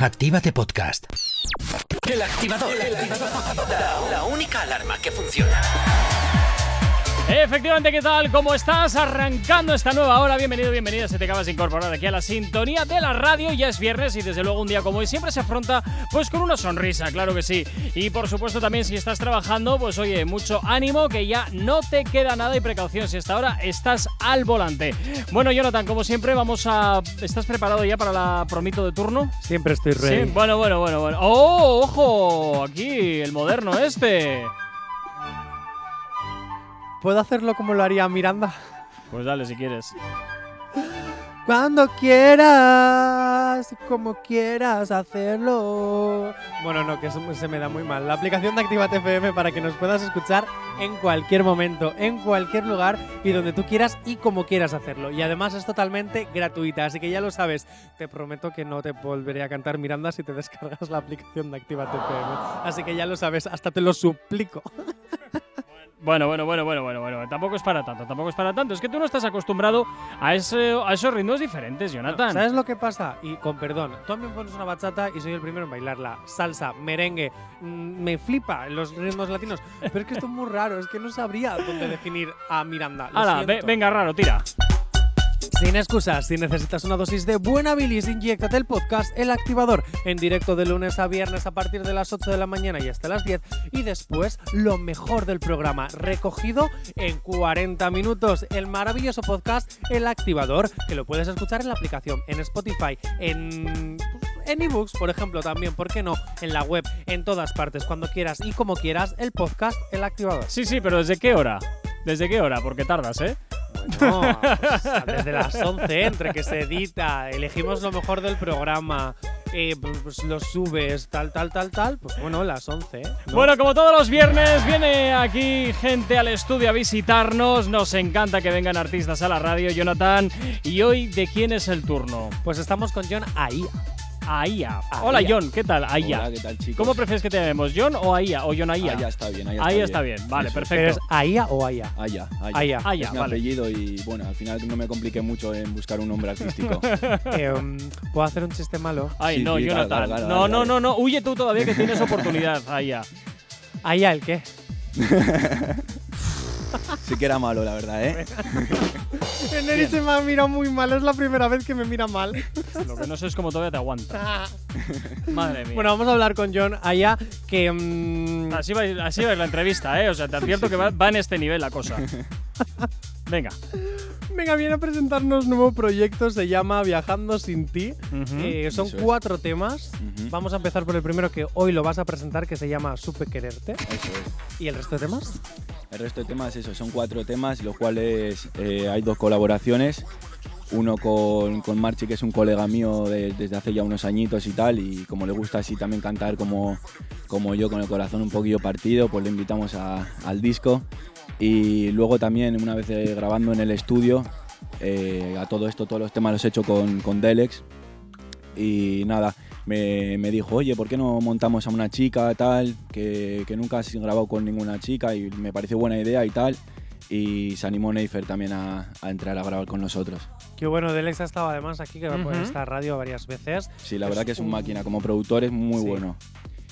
Actívate Podcast. El activador. La, la única alarma que funciona. Efectivamente, ¿qué tal? ¿Cómo estás? Arrancando esta nueva hora. Bienvenido, bienvenida. Se te acabas de incorporar aquí a la sintonía de la radio. Ya es viernes y desde luego un día como hoy siempre se afronta pues con una sonrisa, claro que sí. Y por supuesto también si estás trabajando, pues oye, mucho ánimo que ya no te queda nada y precaución si hasta ahora estás al volante. Bueno, Jonathan, como siempre, vamos a... ¿Estás preparado ya para la promito de turno? Siempre estoy. Sí, bueno, bueno, bueno, bueno. ¡Oh, ojo! Aquí, el moderno este. ¿Puedo hacerlo como lo haría Miranda? Pues dale si quieres. Cuando quieras, como quieras hacerlo. Bueno, no, que eso se me da muy mal. La aplicación de Activa FM para que nos puedas escuchar en cualquier momento, en cualquier lugar y donde tú quieras y como quieras hacerlo. Y además es totalmente gratuita, así que ya lo sabes. Te prometo que no te volveré a cantar Miranda si te descargas la aplicación de Activa FM. Así que ya lo sabes, hasta te lo suplico. Bueno, bueno, bueno, bueno, bueno, bueno. Tampoco es para tanto, tampoco es para tanto. Es que tú no estás acostumbrado a, ese, a esos ritmos diferentes, Jonathan. ¿Sabes lo que pasa? Y con perdón, tú a mí me pones una bachata y soy el primero en bailarla. Salsa, merengue, mm, me flipa los ritmos latinos. Pero es que esto es muy raro, es que no sabría dónde definir a Miranda. Lo Hala, ve- venga, raro, tira. Sin excusas, si necesitas una dosis de buena bilis, inyectate el podcast El Activador en directo de lunes a viernes a partir de las 8 de la mañana y hasta las 10 y después lo mejor del programa recogido en 40 minutos, el maravilloso podcast El Activador que lo puedes escuchar en la aplicación, en Spotify, en en ebooks, por ejemplo, también, ¿por qué no? En la web, en todas partes, cuando quieras y como quieras, el podcast El Activador. Sí, sí, pero ¿desde qué hora? ¿Desde qué hora? Porque tardas, ¿eh? Bueno, pues, desde las 11, entre que se edita, elegimos lo mejor del programa, eh, pues, lo subes, tal, tal, tal, tal, pues bueno, las 11. ¿no? Bueno, como todos los viernes, viene aquí gente al estudio a visitarnos. Nos encanta que vengan artistas a la radio, Jonathan. Y hoy, ¿de quién es el turno? pues estamos con John ahí. Aia. Hola, John, ¿qué tal? Aia. Hola, ¿qué tal, chicos? ¿Cómo prefieres que te llamemos? ¿John o Aia? ¿O John Aia? Aya Ah, está bien, Aya Ahí está está bien, vale, Eso es. ¿Pero perfecto. es Aia o Aya? Aya, Aya. Aya. Aya, es mi vale. apellido y bueno, al final no me compliqué mucho en buscar un nombre artístico. Eh, um, ¿Puedo hacer un chiste malo? Ay, Sí, no, sí, Jonathan. dale, dale, no, dale, no, dale. no, no. Huye tú todavía que tienes oportunidad, Aia. ¿Aya el qué? sí que era malo, la verdad, ¿eh? Neri se me ha mirado muy mal, es la primera vez que me mira mal. Lo que no sé es cómo todavía te aguanta. Madre mía. bueno, vamos a hablar con John Aya, que... mm, Así va, así va la entrevista, ¿eh? O sea, te advierto que va, va en este nivel la cosa. Venga. Venga, viene a presentarnos un nuevo proyecto, se llama Viajando sin ti. Ujú. Eh, son es. cuatro temas. Ujú. Vamos a empezar por el primero que hoy lo vas a presentar, que se llama Supe Quererte. Eso es. ¿Y el resto de temas? El resto de temas, eso, son cuatro temas, los cuales eh, hay dos colaboraciones. Uno con, con Marchi, que es un colega mío de- desde hace ya unos añitos y tal, y como le gusta así también cantar como, como yo, con el corazón un poquillo partido, pues le invitamos al disco. Y luego también, una vez eh, grabando en el estudio, eh, a todo esto, todos los temas los he hecho con, con Delex. Y nada, me, me dijo, oye, ¿por qué no montamos a una chica tal? Que, que nunca has grabado con ninguna chica y me pareció buena idea y tal. Y se animó Neifer también a, a entrar a grabar con nosotros. Qué bueno, Delex ha estado además aquí, que va por Ujú. esta radio varias veces. Sí, la Es verdad que es un un- máquina, como productor es muy Sí. bueno.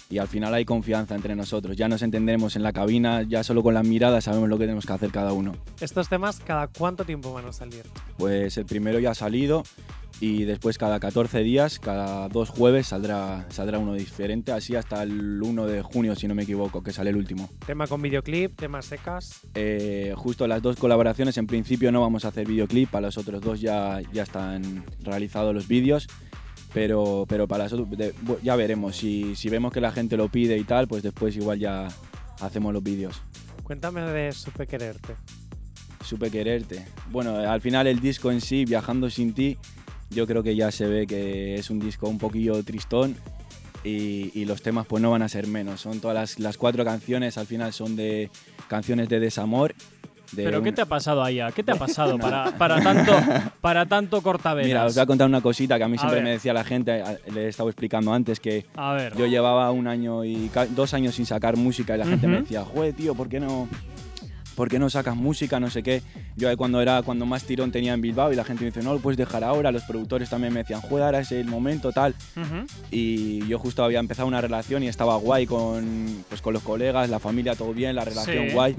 Y al final hay confianza entre nosotros. Ya nos entendemos en la cabina, ya solo con las miradas sabemos lo que tenemos que hacer cada uno. Estos temas, ¿cada cuánto tiempo van a salir? Pues el primero ya ha salido y después cada 14 días, cada dos jueves saldrá, saldrá uno diferente, así hasta el 1 de junio si no me equivoco, que sale el último. Tema con videoclip, temas secas. Eh, justo las dos colaboraciones, en principio no vamos a hacer videoclip, para los otros dos ya, ya están realizados los vídeos, pero, pero para de- bu- ya veremos, si, si vemos que la gente lo pide y tal, pues después igual ya hacemos los vídeos. Cuéntame de Supe Quererte. Supe quererte. Bueno, al final el disco en sí, Viajando sin ti, yo creo que ya se ve que es un disco un poquillo tristón y, y los temas pues no van a ser menos. Son todas las, las cuatro canciones, al final son de canciones de desamor. De ¿Pero qué un- te ha pasado, Aya? ¿Qué te ha pasado para, para tanto, para tanto cortavenas? Mira, os voy a contar una cosita que a mí A siempre ver. me decía la gente, le he estado explicando antes, que A ver. yo llevaba un año y dos años sin sacar música y la gente me decía, joder, tío, ¿por qué no, ¿por qué no sacas música? No sé qué. Yo ahí cuando era cuando más tirón tenía en Bilbao y la gente me dice, no lo puedes dejar ahora. Los productores también me decían, juega, ahora es el momento, tal. Ujú. Y yo justo había empezado una relación y estaba guay con, pues, con los colegas, la familia, todo bien, la relación Sí. guay.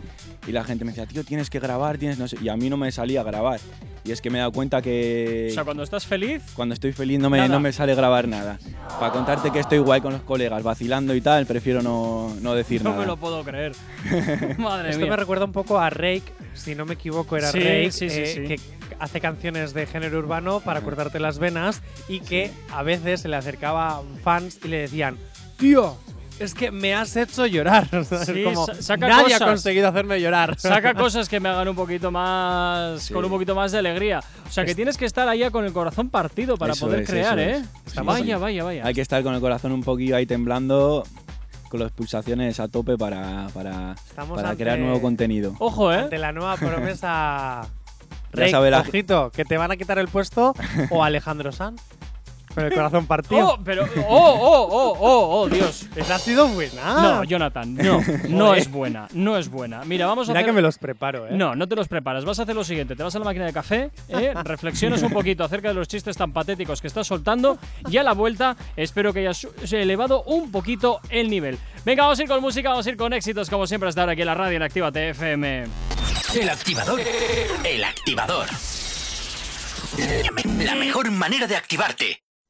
Y la gente me decía, tío, tienes que grabar, tienes no sé. Y a mí no me salía a grabar. Y es que me he dado cuenta que O sea, cuando estás feliz, cuando estoy feliz no me, Nada. no me sale grabar nada. Para contarte que estoy guay con los colegas, vacilando y tal, prefiero no, no decir no nada. me lo puedo creer. Madre Esto mía. me recuerda un poco a Rake, si no me equivoco, era Sí, Rake, sí, sí, eh, sí. que hace canciones de género urbano para cortarte las venas y que a veces se le acercaba a fans y le decían, tío, es que me has hecho llorar. Sí, como, saca nadie cosas. ha conseguido hacerme llorar. Saca cosas que me hagan un poquito más. Sí. con un poquito más de alegría. O sea, que tienes que estar ahí con el corazón partido para poder es, crear, ¿eh? es. Vaya, vaya, vaya. Hay que estar con el corazón un poquillo ahí temblando, con las pulsaciones a tope para, para, para ante- crear nuevo contenido. Ojo, ¿eh? Ante la nueva promesa. Ya Rake, sabe la- ojito, que te van a quitar el puesto o Alejandro Sanz con el corazón partido. Oh, pero. Oh, oh, oh, oh, oh, Dios. Esa ha sido buena. No, Jonathan, no. No es buena, no es buena. Mira, vamos a Mira hacer. que me los preparo, ¿eh? No, no te los preparas. Vas a hacer lo siguiente: te vas a la máquina de café, ¿eh? reflexionas un poquito acerca de los chistes tan patéticos que estás soltando y a la vuelta espero que hayas elevado un poquito el nivel. Venga, vamos a ir con música, vamos a ir con éxitos, como siempre, hasta ahora aquí en la radio en Activa TFM. El activador. El activador. La mejor manera de activarte.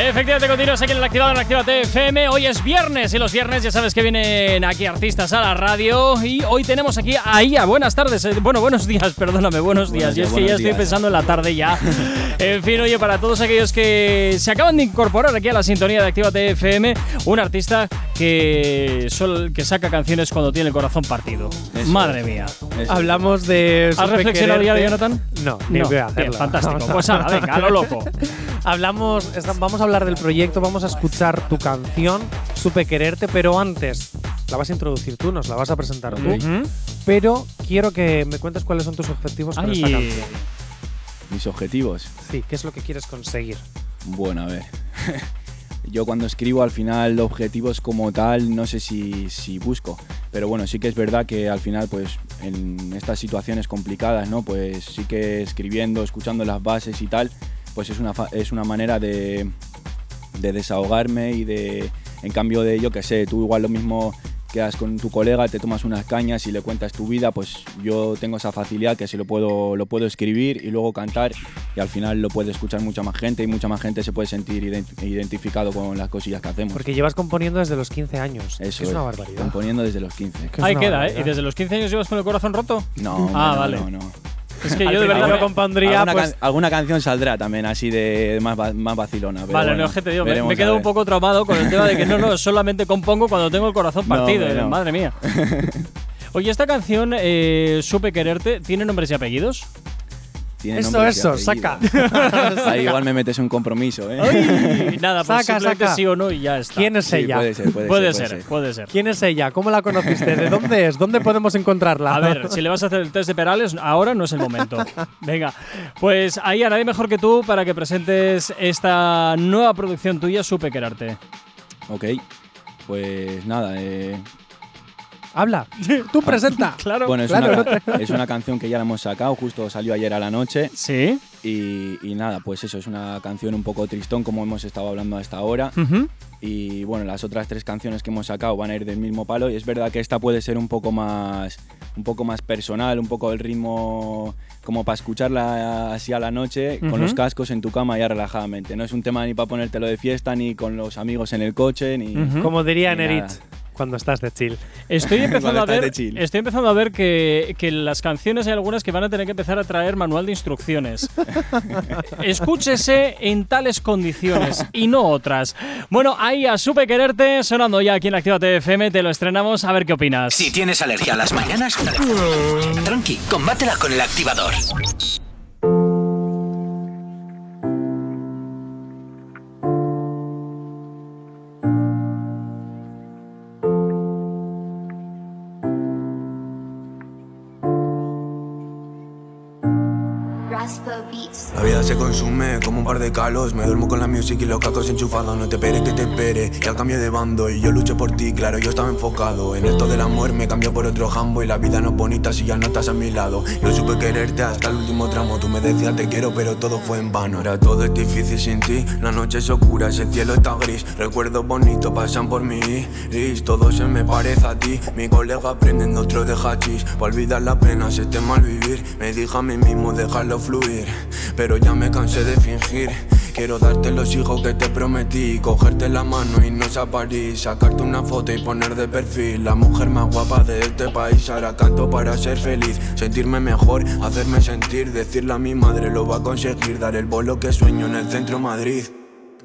Efectivamente, continúas aquí en el Activador en Activa TFM. Hoy es viernes y los viernes ya sabes que vienen aquí artistas a la radio. Y hoy tenemos aquí a Ia. Buenas tardes. eh, Bueno, buenos días, perdóname, buenos días. Buenos y es días, que ya estoy pensando en la tarde ya. en fin, oye, para todos aquellos que se acaban de incorporar aquí a la sintonía de Activa TFM, un artista que, sol- que saca canciones cuando tiene el corazón partido. Eso Madre mía. Eso. Hablamos de. ¿Has reflexionado ya, quererte. Jonathan? No, ni No, voy a bien, hacerlo. fantástico. Vamos a- Pues ahora, venga, a lo loco. Hablamos, vamos a hablar del proyecto, vamos a escuchar tu canción, Supe quererte, pero antes la vas a introducir tú, nos la vas a presentar tú. Pero quiero que me cuentes cuáles son tus objetivos con esta canción. Mis objetivos. Sí, ¿qué es lo que quieres conseguir? Bueno, a ver. Yo cuando escribo al final objetivos como tal no sé si, si busco, pero bueno, sí que es verdad que al final pues en estas situaciones complicadas, ¿no? Pues sí que escribiendo, escuchando las bases y tal, pues es una, es una manera de, de desahogarme y de, en cambio de, yo que sé, tú igual lo mismo quedas con tu colega, te tomas unas cañas y le cuentas tu vida, pues yo tengo esa facilidad que se lo puedo, lo puedo escribir y luego cantar y al final lo puede escuchar mucha más gente y mucha más gente se puede sentir ident- identificado con las cosillas que hacemos. Porque llevas componiendo desde los 15 años. Eso es una barbaridad. Componiendo desde los 15. Que es Ahí queda, ¿eh? barbaridad. ¿Y desde los 15 años llevas con el corazón roto? No, Ah, no, vale. no, no. Es que yo de verdad. lo compondría, alguna, pues, can- alguna canción saldrá también así de más, más vacilona. pero Vale, bueno, no es que te digo, me, a quedo un poco traumado con el tema de que no, no, solamente compongo cuando tengo el corazón No, partido. hombre, eh, no. Madre mía. Oye, esta canción, eh, Supe Quererte, ¿tiene nombres y apellidos? Tiene Eso, eso, saca. Ahí igual me metes un compromiso, ¿eh? Nada, pues Saca, simplemente saca. sí o no y ya está. ¿Quién es Sí, ella? puede ser, puede, Puede ser. ser, puede ser. ¿Quién es ella? ¿Cómo la conociste? ¿De dónde es? ¿Dónde podemos encontrarla? A ver, si le vas a hacer el test de Perales, ahora no es el momento. Venga, pues ahí a nadie mejor que tú para que presentes esta nueva producción tuya, Supe Quererte. Ok, pues nada. eh, Habla. Tú presenta. Claro. bueno, es, claro, una, es una canción que ya la hemos sacado, justo salió ayer a la noche. Sí. Y, y nada, pues eso, es una canción un poco tristón, como hemos estado hablando hasta ahora. Ujú. Y bueno, las otras tres canciones que hemos sacado van a ir del mismo palo. Y es verdad que esta puede ser un poco más, un poco más personal, un poco el ritmo como para escucharla así a la noche, Ujú. con los cascos en tu cama ya relajadamente. No es un tema ni para ponértelo de fiesta, ni con los amigos en el coche, ni. Ujú. Como diría Nerit, nada. Cuando estás de chill. Estoy empezando a ver, de chill. estoy empezando a ver que, que las canciones hay algunas que van a tener que empezar a traer manual de instrucciones. Escúchese en tales condiciones y no otras. Bueno, ahí a Supe Quererte, sonando ya aquí en Activa FM, te lo estrenamos, a ver qué opinas. Si tienes alergia a las mañanas, tranqui, combátela con el activador. De calos. Me duermo con la music y los cacos enchufados. No te esperes que te espere. Ya cambié de bando y yo lucho por ti. Claro, yo estaba enfocado. En esto del amor me cambió por otro jambo. Y la vida no es bonita si ya no estás a mi lado. Yo supe quererte hasta el último tramo. Tú me decías te quiero, pero todo fue en vano. Ahora todo es difícil sin ti. La noche es oscura, el cielo está gris. Recuerdos bonitos pasan por mí. Y todo se me parece a ti. Mi colega prendiendo otro de hachís. Pa' olvidar la pena, se este mal vivir. Me dije a mí mismo dejarlo fluir. Pero ya me cansé de fingir. Quiero darte los hijos que te prometí, cogerte la mano y irnos a París, sacarte una foto y poner de perfil la mujer más guapa de este país. Ahora canto para ser feliz, sentirme mejor, hacerme sentir, decirle a mi madre lo va a conseguir, dar el bolo que sueño en el centro Madrid.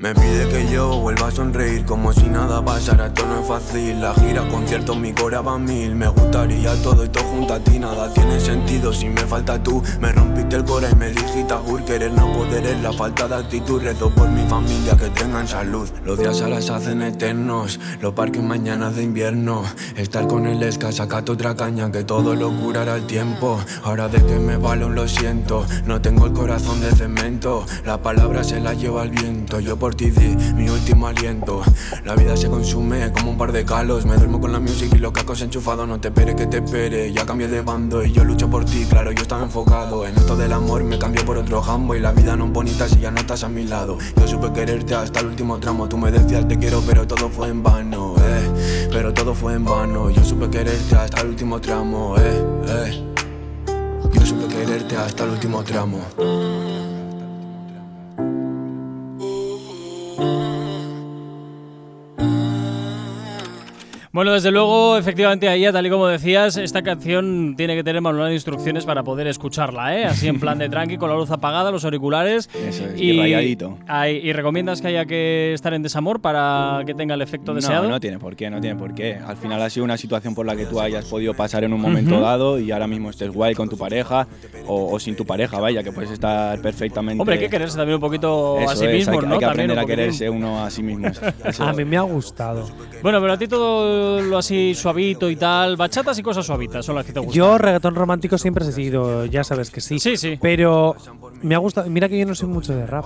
Me pide que yo vuelva a sonreír como si nada pasara, esto no es fácil La gira, conciertos, mi cora va a mil. Me gustaría todo esto junto a ti, nada tiene sentido. Si me falta tú Me rompiste el cora y me dijiste Gur, querer no poder es la falta de actitud. Rezo por mi familia que tengan salud. Los días a las hacen eternos, los parques mañanas de invierno. Estar con el esca, sacate otra caña que todo lo curará el tiempo. Ahora de que me valo lo siento, no tengo el corazón de cemento La palabra se la lleva el viento, yo por di mi último aliento. La vida se consume como un par de calos. Me duermo con la music y los cacos enchufados. No te espere que te espere. Ya cambié de bando y yo lucho por ti. Claro, yo estaba enfocado en esto del amor. Me cambié por otro jambo y la vida no es bonita si ya no estás a mi lado. Yo supe quererte hasta el último tramo. Tú me decías te quiero, pero todo fue en vano, eh. Pero todo fue en vano. Yo supe quererte hasta el último tramo, eh, eh. Yo supe quererte hasta el último tramo. Bueno, desde luego, efectivamente, ahí, tal y como decías, esta canción tiene que tener manual de instrucciones para poder escucharla, ¿eh? Así en plan de tranqui, con la luz apagada, los auriculares. Eso es, y rayadito. ahí- ¿Y recomiendas que haya que estar en desamor para que tenga el efecto deseado? No, no tiene por qué, no tiene por qué. Al final ha sido una situación por la que tú hayas podido pasar en un momento dado y ahora mismo estés guay con tu pareja o, o sin tu pareja, vaya, que puedes estar perfectamente. Hombre, hay que quererse también un poquito Eso a sí es, mismo, ¿no? hay que También aprender a quererse uno a sí mismo. Eso- A mí me ha gustado. Bueno, pero a ti todo lo así suavito y tal, bachatas y cosas suavitas son las que te gustan. Yo reggaetón romántico siempre he sido, ya sabes que sí. Sí, sí. Pero me ha gustado, mira que yo no soy mucho de rap.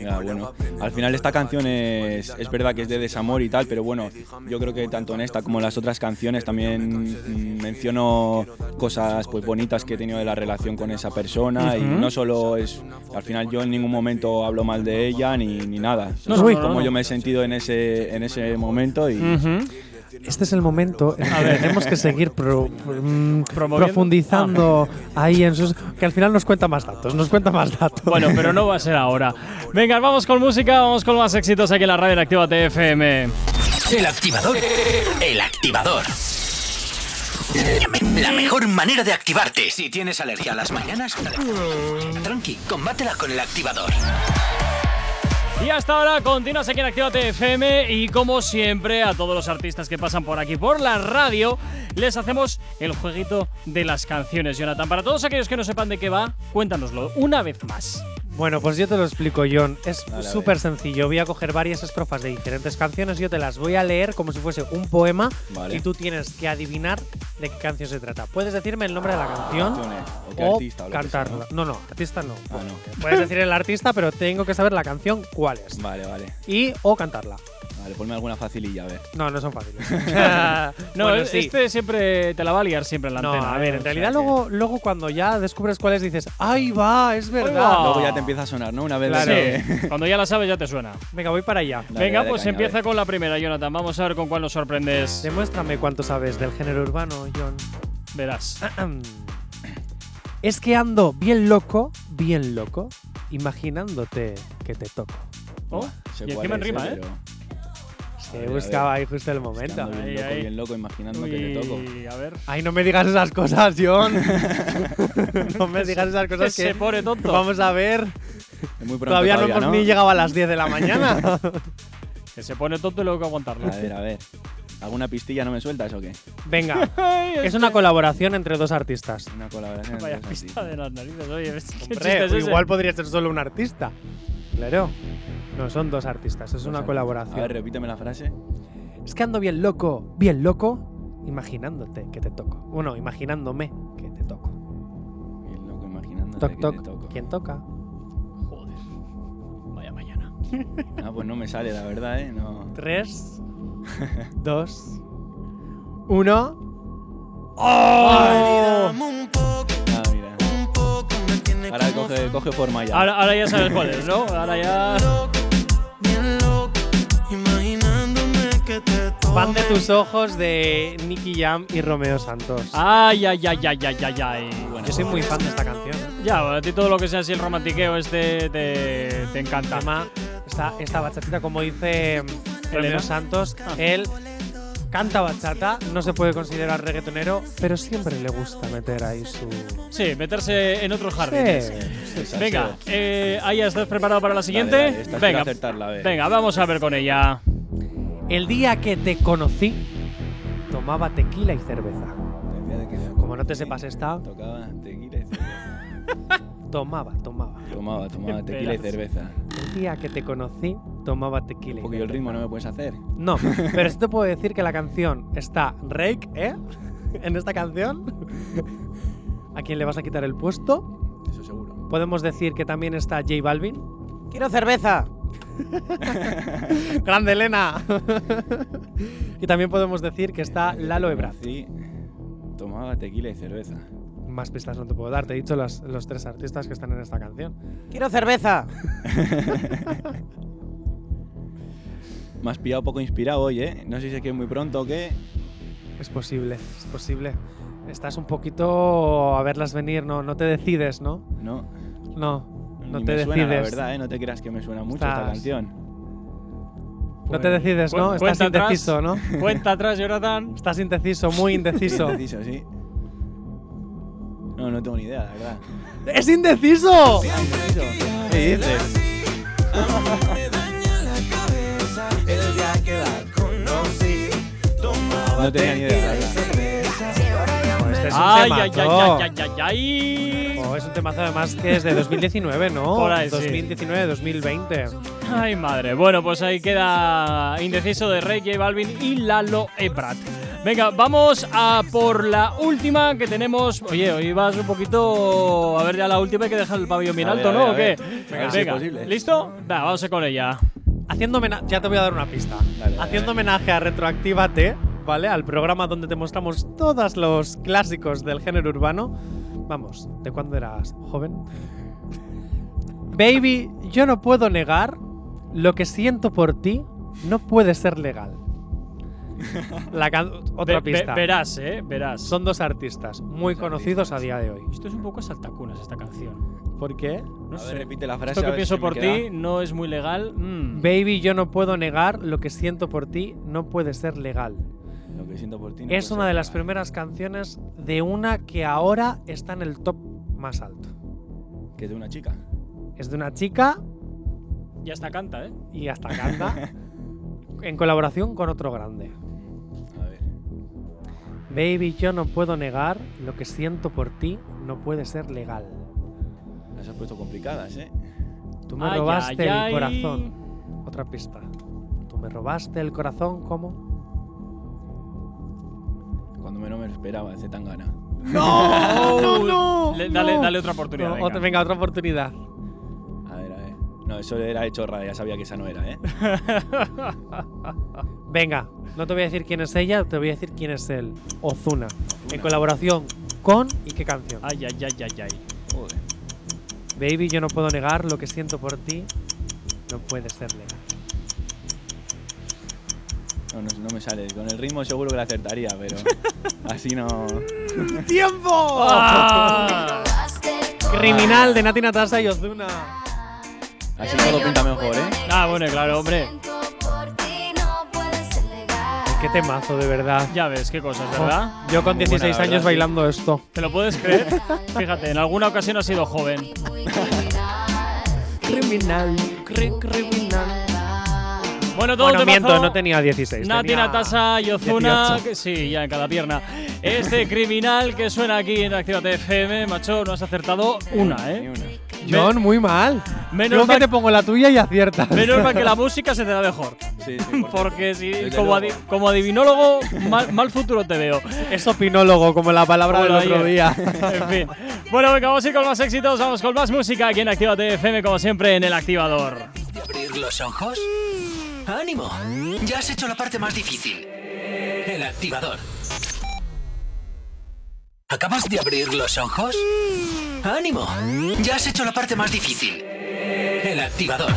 Ya, bueno, al final esta canción es, es verdad que es de desamor y tal, pero bueno, yo creo que tanto en esta como en las otras canciones también mm, menciono cosas pues bonitas que he tenido de la relación con esa persona y no solo es, al final yo en ningún momento hablo mal de ella ni, ni nada, No, Es no, no, como yo me he sentido en ese, en ese momento y Ujú. Este es el momento en el que tenemos que seguir pro- mm, profundizando ahí en sus. que al final nos cuenta más datos, nos cuenta más datos. Bueno, pero no va a ser ahora. Venga, vamos con música, vamos con más éxitos aquí en la radio en Activa TFM. El activador. El activador. La mejor manera de activarte. Si tienes alergia a las mañanas, tranqui, combátela con el activador. Y hasta ahora continúas aquí en Activa TFM y como siempre a todos los artistas que pasan por aquí por la radio les hacemos el jueguito de las canciones, Jonathan. Para todos aquellos que no sepan de qué va, cuéntanoslo una vez más. Bueno, pues yo te lo explico, John. Es súper sencillo. Voy a coger varias estrofas de diferentes canciones. Yo te las voy a leer como si fuese un poema. Vale. Y tú tienes que adivinar de qué canción se trata. Puedes decirme el nombre de la canción. canciones, o qué o artista o sea, cantarla. No, no, artista no. Ah, no. Puedes decir el artista, pero tengo que saber la canción cuál es. Vale, vale, Y o cantarla. Vale, ponme alguna facililla, a ver. No, no son fáciles. No, Bueno, es- sí. este siempre te la va a liar siempre en la No, antena. a ver, ¿eh? en O realidad que- luego, luego cuando ya descubres cuál es dices, ¡ay va! Es va. verdad. Luego ya te empieza a sonar, ¿no? Una vez Claro. Sí, cuando ya la sabes ya te suena. Venga, voy para allá. Dale, Venga, dale pues caña, empieza con la primera, Jonathan. Vamos a ver con cuál nos sorprendes. Demuéstrame cuánto sabes del género urbano, John. Verás. Es que ando bien loco, bien loco, imaginándote que te toco. Oh, y encima en rima, ¿eh? pero- Se a buscaba ahí justo el momento. ando bien Ahí, loco, ahí. bien loco, imaginando que te toco. Uy, a ver. Ay, no me digas esas cosas, John. no me digas esas Que cosas se que pone tonto. vamos a ver. Es muy pronto Todavía, no hemos ¿no? ni llegado a las 10 de la mañana. Que se pone tonto y luego hay que aguantarlo. A ver, a ver. ¿Alguna pistilla no me sueltas o qué? Venga, Ay, es una colaboración entre dos artistas. Una colaboración. entre Vaya dos pista artistas. de las narices. Oye, ¿qué Hombre, igual podría ser solo un artista. Claro. No, son dos artistas, es una A ver, colaboración. repíteme la frase. Es que ando bien loco, bien loco, imaginándote que te toco. Bueno, imaginándome que te toco. Bien loco, sé Toc, qué toc. te toco. ¿Quién toca? Joder. Vaya mañana. Ah, pues no me sale, la verdad, ¿eh? No. 3, 2, 1. Ah, mira. Ahora coge, coge forma ya. Ahora, ahora ya sabes cuál es, ¿no? Ahora ya. Van de tus ojos de Nicky Jam y Romeo Santos. Ay, ay, ay, ay, ay, ay, ay. Yo soy muy fan de esta canción. ¿eh? Ya, a ti todo lo que sea así el romantiqueo este te, te encanta. Además, esta, esta bachatita, como dice Romeo. Santos, Ah. Canta bachata, no se puede considerar reggaetonero, pero siempre le gusta meter ahí su. Sí, meterse en otros jardines. Sí. Esa Venga, sí. eh, estás preparado para la siguiente. Dale, dale, esta quiero venga, acertarla, a ver. venga, vamos a ver con ella. El día que te conocí, tomaba tequila y cerveza. Como no te sepas esta, Tocaba tequila y cerveza. tomaba, tomaba. Tomaba, tomaba tequila y cerveza. Día que te conocí, tomaba tequila Porque yo el ritmo no me puedes hacer. No, pero sí te puedo decir que la canción está Rake, ¿eh? En esta canción. ¿A quién le vas a quitar el puesto? Eso seguro. Podemos decir que también está J Balvin. ¡Quiero cerveza! ¡Grande Elena! y también podemos decir que está Lalo Ebrard. Sí. Tomaba tequila y cerveza. Más pistas no te puedo dar, te he dicho los, los tres artistas que están en esta canción. ¡Quiero cerveza! Me has pillado poco inspirado hoy, ¿eh? No sé si es que es muy pronto o qué. Es posible, es posible. Estás un poquito a verlas venir, no, no te decides, ¿no? No. No, no Ni te me decides. suena, la verdad, ¿eh? No te creas que me suena mucho esta Estás- canción. No te decides, ¿no? Cu- Estás cuenta atrás. indeciso, ¿no? Cuenta atrás, Jonathan. Estás indeciso, muy indeciso. Indeciso, sí. No, no tengo ni idea, la verdad. ¡Es indeciso! ¿Qué dices? No tenía ni idea, la verdad. Este es un Ay, ay, ay, temazo. ay, ay, ay, ay. Oh, es un temazo además que es de 2019, ¿no? Por ahí, sí. 2019, 2020. Ay, madre. Bueno, pues ahí queda indeciso de Rey, J Balvin y Lalo Ebrard. Venga, vamos a por la última que tenemos. Oye, hoy vas un poquito. A ver, ya la última hay que dejar el pabellón bien A ver, alto, a ¿no? ver, ¿O qué? ver. A ver si. ¿listo? Venga, vamos a con ella. Haciendo homenaje, ya te voy a dar una pista. Dale, Haciendo dale. homenaje a Retroactívate, ¿vale? Al programa donde te mostramos todos los clásicos del género urbano. Vamos, ¿de cuándo eras joven? Baby, yo no puedo negar lo que siento por ti no puede ser legal. La can- otra Ve- ve- pista. verás, ¿eh? Verás. Son dos artistas muy conocidos a día de hoy. Esto es un poco saltacunas, esta canción. ¿Por qué? No A sé. ver, repite la frase. Esto que pienso si me por ti no es muy legal. Mm. Baby, yo no puedo negar lo que siento por ti no puede ser legal. Lo que siento por ti. no Es una de las legal. primeras canciones de una que ahora está en el top más alto. Que es de una chica. Es de una chica Ya está canta, ¿eh? y hasta canta en colaboración con otro grande. Baby, yo no puedo negar lo que siento por ti no puede ser legal. Las has puesto complicadas, ¿eh? Tú me Ay, robaste ay, el ay. corazón. Otra pista. Tú me robaste el corazón, ¿cómo? Cuando menos me lo esperaba, hace tan gana. ¡No! ¡No, no! Le- dale, no. dale otra oportunidad. No, venga. otra- venga, otra oportunidad. No, eso era de chorra, ya sabía que esa no era, ¿eh? Venga, no te voy a decir quién es ella, te voy a decir quién es él. Ozuna. En colaboración con y qué canción. Ay, ay, ay, ay, ay. Joder. Baby, yo no puedo negar lo que siento por ti. No puede ser legal. No, no, no me sale. Con el ritmo seguro que la acertaría, pero así no. ¡Tiempo! Ah. Criminal de Nati Natasa y Ozuna. Así todo pinta mejor, ¿eh? Ah, bueno, claro, hombre. Qué temazo, de verdad. Ya ves, qué cosas, ¿verdad? Yo con Muy buena, 16 la años verdad, bailando esto. ¿Te lo puedes creer? Fíjate, en alguna ocasión ha sido joven. Criminal, cri- criminal. Bueno, todo Bueno, miento, no tenía 16. Nati tenía Natasa y Ozuna, 18. que sí, ya en cada pierna. Este criminal que suena aquí en Actívate FM, macho, no has acertado una, Ni ¿eh? una. John, muy mal. Menos Creo que mal- te pongo la tuya y aciertas. Menos mal que la música se te da mejor. Sí, sí, Porque si, como, adi- como adivinólogo, mal, mal futuro te veo. Es opinólogo, como la palabra del otro día. en fin. Bueno, venga, vamos a ir con más éxitos, vamos con más música aquí en Actívate FM, como siempre, en el activador. ¿De abrir los ojos? ¡Ánimo! Ya has hecho la parte más difícil. El activador. ¿Acabas de abrir los ojos? ¡Ánimo! Ya has hecho la parte más difícil. El activador.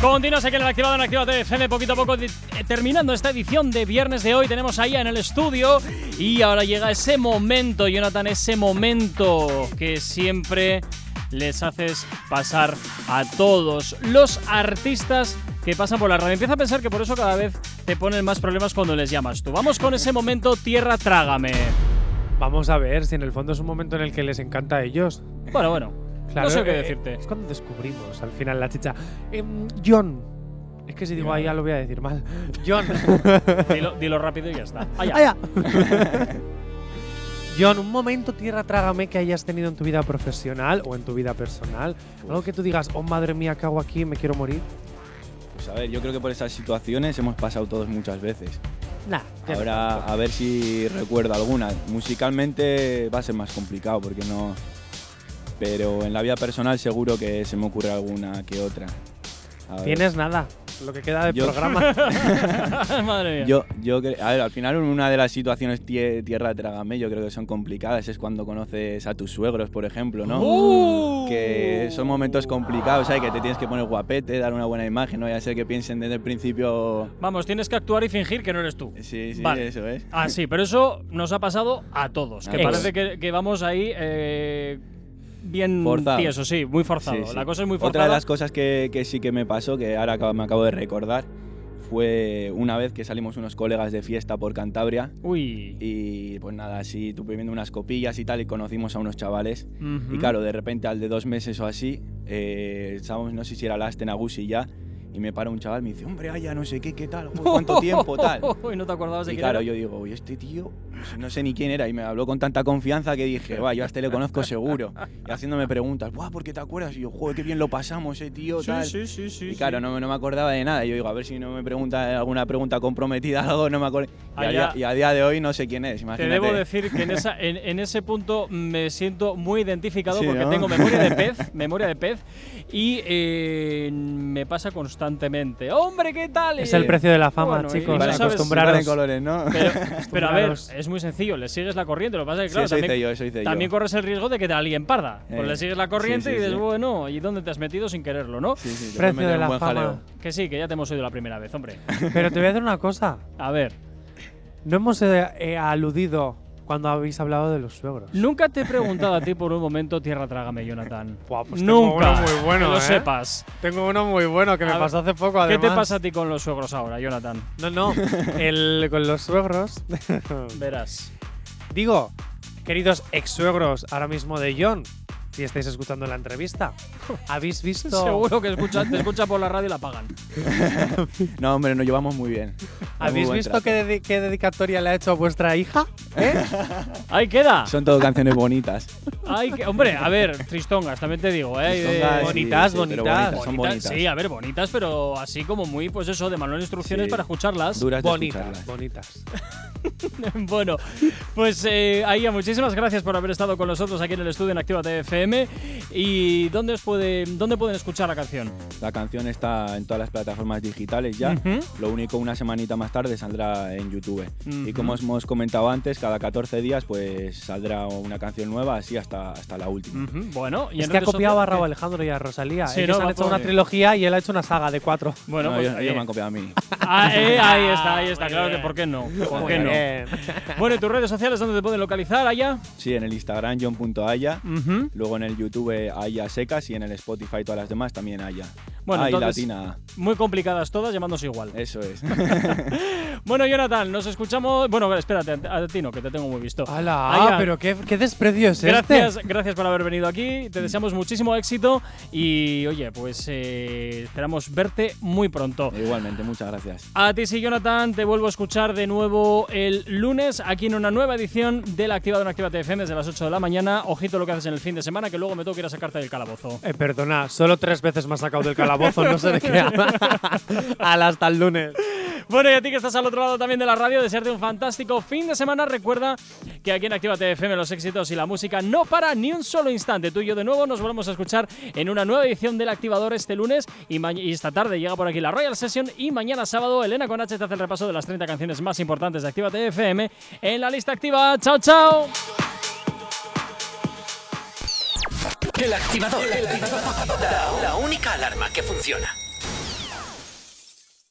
Continuas aquí en el activador en Actívate FM, poquito a poco eh, terminando esta edición de viernes de hoy. Tenemos a Aya en el estudio y ahora llega ese momento, Jonathan, ese momento que siempre les haces pasar a todos los artistas que pasan por la radio. Empieza a pensar que por eso cada vez te ponen más problemas cuando les llamas tú. Vamos con ese momento, tierra, trágame. Vamos a ver si en el fondo es un momento en el que les encanta a ellos. Bueno, bueno, Claro, no sé qué eh, decirte. Es cuando descubrimos al final la chicha. Em, John. Es que si digo ahí ya lo voy a decir mal. John. Dilo, dilo rápido y ya está. Aya. Allá. John, un momento tierra trágame que hayas tenido en tu vida profesional o en tu vida personal. Algo que tú digas, oh madre mía, ¿qué hago aquí? Me quiero morir. Pues a ver, yo creo que por esas situaciones hemos pasado todos muchas veces. Nah. no Ahora tanto. a ver si recuerdo alguna. Musicalmente va a ser más complicado porque no. Pero en la vida personal seguro que se me ocurre alguna que otra. Tienes nada. Lo que queda de Yo- programa. Madre mía. Yo, yo a ver, al final una de las situaciones tie- tierra trágame yo creo que son complicadas es cuando conoces a tus suegros, por ejemplo, ¿no? ¡Uh! Que son momentos complicados, ¿sabes? Que te tienes que poner guapete, dar una buena imagen, no vaya a ser que piensen desde el principio... Vamos, tienes que actuar y fingir que no eres tú. Sí, sí, Vale. eso es. Ah, sí, pero eso nos ha pasado a todos. Que parece que, que vamos ahí eh, bien Forzado. tieso, sí, muy forzado. Sí, sí. La cosa es muy Otra forzada. de las cosas que, que sí que me pasó, que ahora acabo- me acabo de recordar, fue una vez que salimos unos colegas de fiesta por Cantabria Uy. y pues nada, así tuve viendo unas copillas y tal y conocimos a unos chavales y claro, de repente al de dos meses o así, eh, estábamos, no sé si era la Astenagusi ya, y me para un chaval, me dice, hombre, ya no sé qué, qué tal, cuánto tiempo, tal. Uy, no te acordabas de Y quién claro, era? yo digo, oye, este tío, no sé, ni quién era, y me habló con tanta confianza que dije, va, yo a este le conozco seguro. Y haciéndome preguntas, guau, ¿por qué te acuerdas? Y yo, joder, qué bien lo pasamos, eh, tío, Sí, tal. sí, sí, sí. y claro, no, no me acordaba de nada. Y yo digo, a ver si no me pregunta alguna pregunta comprometida, algo, no me acuerdo. Y, a Allá- día, y a día de hoy no sé quién es, Te imagínate. debo decir que en, esa, en, en ese punto me siento muy identificado Sí, porque ¿no? tengo memoria de pez, memoria de pez, y eh, me pasa constantemente. ¡Hombre, qué tal! Es el precio de la fama, Bueno, chicos. no vale colores, ¿no? Pero, pero a ver, es muy sencillo, le sigues la corriente. Lo que pasa es que, Sí, claro, hice también, yo, también corres el riesgo de que te alguien parda. Pues Eh, le sigues la corriente sí, sí, y dices, sí. bueno, ¿y dónde te has metido sin quererlo, no? Sí, sí, te Precio de la buen fama. jaleo. Que sí, que ya te hemos oído la primera vez, hombre. Pero te voy a decir una cosa. A ver, No hemos eh, eh, aludido cuando habéis hablado de los suegros. nunca te he preguntado a ti por un momento, tierra trágame, Jonathan. Buah, pues tengo nunca. uno muy bueno, que lo ¿eh? sepas. Tengo uno muy bueno que me ver, pasó hace poco, ¿Qué te pasa a ti con los suegros ahora, Jonathan? No, no. El, con los suegros. Verás. Digo, queridos ex-suegros ahora mismo de John, si estáis escuchando la entrevista, ¿habéis visto, Seguro que escucha, te escucha por la radio y la pagan. No, hombre, nos llevamos muy bien. ¿habéis visto qué, dedi- qué dedicatoria le ha hecho a vuestra hija? ¿Eh? Ahí queda. Son todo canciones bonitas. Ay, que- hombre, a ver, tristongas, también te digo, ¿eh? Tristongas, sí, bonitas, sí, bonitas. Son bonitas. Sí, a ver, bonitas, pero así como muy, pues eso, de manual de instrucciones Sí. para escucharlas. Duras bonitas, escucharlas. bonitas. bueno, pues eh, Aia, muchísimas gracias por haber estado con nosotros aquí en el estudio en Activa FM. ¿Y dónde, os puede, dónde pueden escuchar la canción? La canción está en todas las plataformas digitales ya. Lo único, una semanita más tarde saldrá en YouTube. Y como os hemos comentado antes, cada 14 días pues saldrá una canción nueva, así hasta, hasta la última. Ujú, Bueno, y Es que ha copiado a Raúl Alejandro y a Rosalía. Sí, Ellos ¿no? han hecho una trilogía y él ha hecho una saga de cuatro. Bueno, No, pues ellos, me han copiado a mí. ah, eh, ahí está, ahí está, Muy claro que. ¿por qué no? ¿Por Muy qué no? Bueno, ¿y tus redes sociales dónde te pueden localizar, Aya? Sí, en el Instagram john.aya, Ujú. Luego en el YouTube Aya Secas y en el Spotify todas las demás también Aya. Bueno, Ay, entonces, latina. muy complicadas todas, llamándose igual. Eso es. Bueno, Jonathan, nos escuchamos. Bueno, espérate, a, ti no, que te tengo muy visto. ¡Hala! Aya, pero qué, qué desprecio es Gracias, este. gracias por haber venido aquí. Te deseamos muchísimo éxito y, oye, pues eh, esperamos verte muy pronto. Igualmente, muchas gracias. A ti sí, Jonathan, te vuelvo a escuchar de nuevo el lunes aquí en una nueva edición del Activador en Activate FM desde las 8 de la mañana. Ojito lo que haces en el fin de semana, que luego me tengo que ir a sacarte del calabozo. Eh, perdona, solo tres veces me has sacado del calabozo, no sé de qué. ¡Hala, hasta el lunes! Bueno, y a ti que estás al otro lado también de la radio, desearte un fantástico fin de semana. Recuerda que aquí en Actívate FM los éxitos y la música no para ni un solo instante. Tú y yo de nuevo nos volvemos a escuchar en una nueva edición del Activador este lunes y, y esta tarde llega por aquí la Royal Session y mañana sábado Elena con H te hace el repaso de las 30 canciones más importantes de Actívate FM en la lista activa. ¡Chao, chao! El activador. La, la única alarma que funciona.